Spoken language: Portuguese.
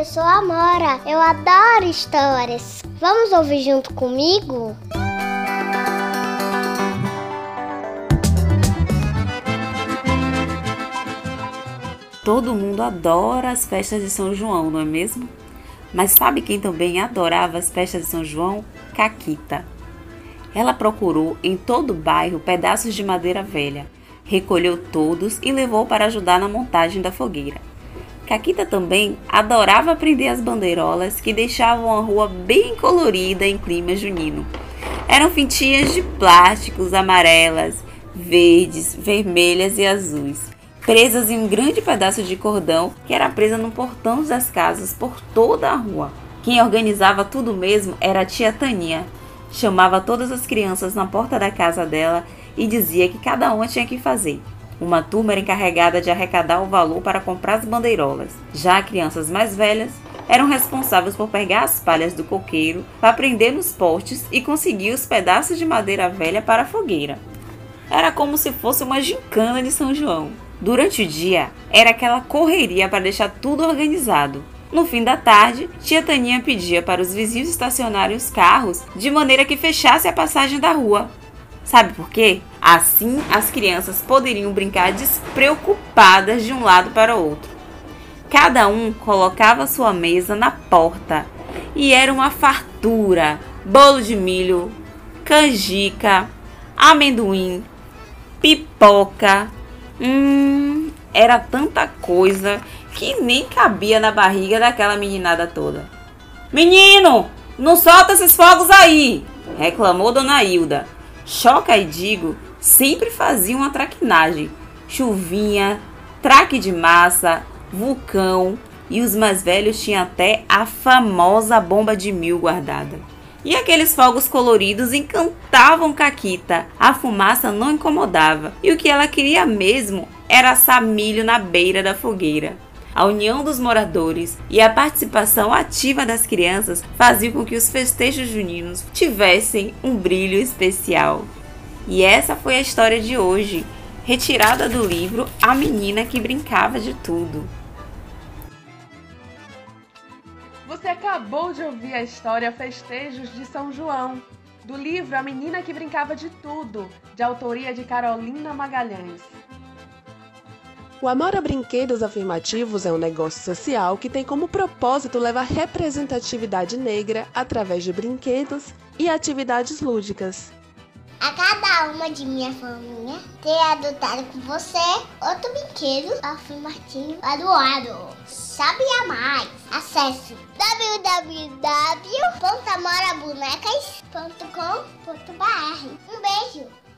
eu sou a Amora. Eu adoro histórias. Vamos ouvir junto comigo? Todo mundo adora as festas de São João, não é mesmo? Mas sabe quem também adorava as festas de São João? Caquita. Ela procurou em todo o bairro pedaços de madeira velha, recolheu todos e levou para ajudar na montagem da fogueira. Caquita também adorava prender as bandeirolas que deixavam a rua bem colorida em clima junino. Eram fintinhas de plásticos amarelas, verdes, vermelhas e azuis presas em um grande pedaço de cordão que era presa no portão das casas por toda a rua. Quem organizava tudo mesmo era a tia Tania. Chamava todas as crianças na porta da casa dela e dizia que cada uma tinha que fazer. Uma turma era encarregada de arrecadar o valor para comprar as bandeirolas. Já crianças mais velhas eram responsáveis por pegar as palhas do coqueiro para prender nos postes e conseguir os pedaços de madeira velha para a fogueira. Era como se fosse uma gincana de São João. Durante o dia, era aquela correria para deixar tudo organizado. No fim da tarde, tia Taninha pedia para os vizinhos estacionarem os carros de maneira que fechasse a passagem da rua. Sabe por quê? Assim as crianças poderiam brincar despreocupadas de um lado para o outro. Cada um colocava sua mesa na porta e era uma fartura: bolo de milho, canjica, amendoim, pipoca, Hum, era tanta coisa que nem cabia na barriga daquela meninada toda. Menino, não solta esses fogos aí! reclamou Dona Hilda. Choca e Digo sempre faziam uma traquinagem. Chuvinha, traque de massa, vulcão e os mais velhos tinham até a famosa bomba de mil guardada. E aqueles fogos coloridos encantavam Caquita. A fumaça não incomodava, e o que ela queria mesmo era assar milho na beira da fogueira. A união dos moradores e a participação ativa das crianças faziam com que os festejos juninos tivessem um brilho especial. E essa foi a história de hoje, retirada do livro A Menina que Brincava de Tudo. Você acabou de ouvir a história Festejos de São João, do livro A Menina que Brincava de Tudo, de autoria de Carolina Magalhães. O Amor a Brinquedos Afirmativos é um negócio social que tem como propósito levar representatividade negra através de brinquedos e atividades lúdicas. A cada uma de minha família ter adotado com você outro brinquedo afirmativo ano. Sabia mais? Acesse www.amorabonecas.com.br